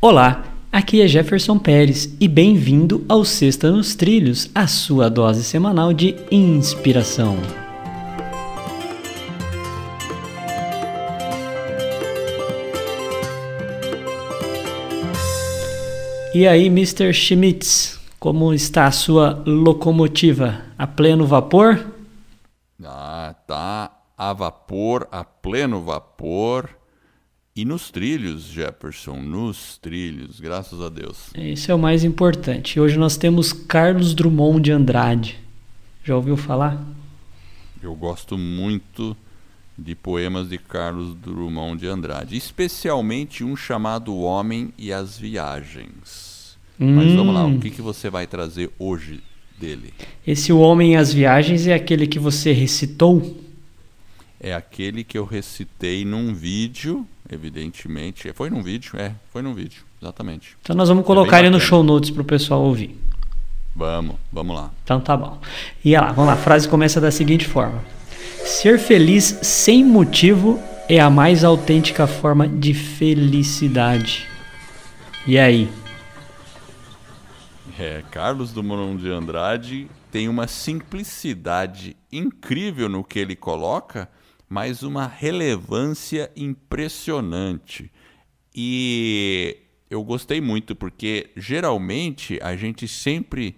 Olá, aqui é Jefferson Pérez e bem-vindo ao Sexta nos Trilhos, a sua dose semanal de inspiração. E aí, Mr. Schmitz, como está a sua locomotiva? A pleno vapor? Ah, tá a vapor, a pleno vapor. E nos trilhos, Jefferson, nos trilhos, graças a Deus. Esse é o mais importante. Hoje nós temos Carlos Drummond de Andrade. Já ouviu falar? Eu gosto muito de poemas de Carlos Drummond de Andrade, especialmente um chamado O Homem e as Viagens. Hum. Mas vamos lá, o que, que você vai trazer hoje dele? Esse O Homem e as Viagens é aquele que você recitou? É aquele que eu recitei num vídeo evidentemente. Foi num vídeo, é, foi num vídeo, exatamente. Então nós vamos é colocar é ele no show notes para o pessoal ouvir. Vamos, vamos lá. Então tá bom. E lá, vamos lá, a frase começa da seguinte forma: Ser feliz sem motivo é a mais autêntica forma de felicidade. E aí? É, Carlos Drummond de Andrade tem uma simplicidade incrível no que ele coloca mas uma relevância impressionante. E eu gostei muito porque geralmente a gente sempre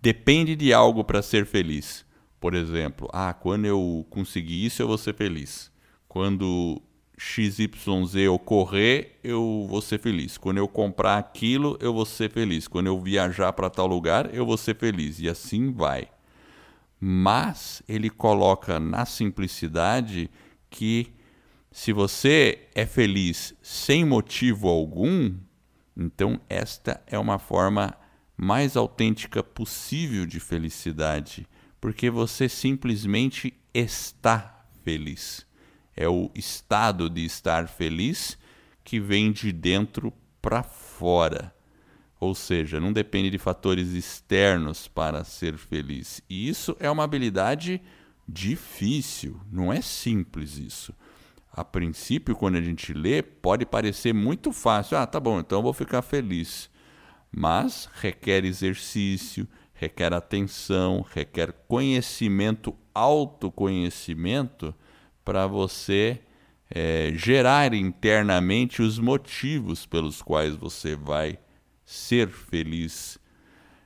depende de algo para ser feliz. Por exemplo, ah, quando eu conseguir isso eu vou ser feliz. Quando XYZ ocorrer, eu vou ser feliz. Quando eu comprar aquilo, eu vou ser feliz. Quando eu viajar para tal lugar, eu vou ser feliz. E assim vai mas ele coloca na simplicidade que se você é feliz sem motivo algum, então esta é uma forma mais autêntica possível de felicidade, porque você simplesmente está feliz. É o estado de estar feliz que vem de dentro para fora. Ou seja, não depende de fatores externos para ser feliz. E isso é uma habilidade difícil, não é simples isso. A princípio, quando a gente lê, pode parecer muito fácil. Ah, tá bom, então eu vou ficar feliz. Mas requer exercício, requer atenção, requer conhecimento, autoconhecimento, para você é, gerar internamente os motivos pelos quais você vai ser feliz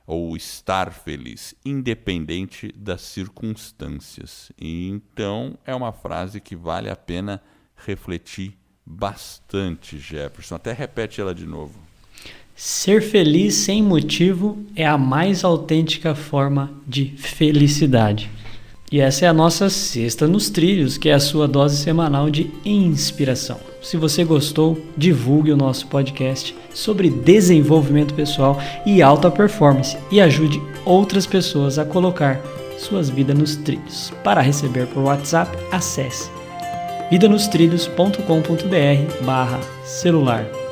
ou estar feliz, independente das circunstâncias. E então é uma frase que vale a pena refletir bastante, Jefferson. Até repete ela de novo. Ser feliz sem motivo é a mais autêntica forma de felicidade. E essa é a nossa Sexta nos Trilhos, que é a sua dose semanal de inspiração. Se você gostou, divulgue o nosso podcast sobre desenvolvimento pessoal e alta performance e ajude outras pessoas a colocar suas vidas nos trilhos. Para receber por WhatsApp, acesse vidanostrilhos.com.br/celular.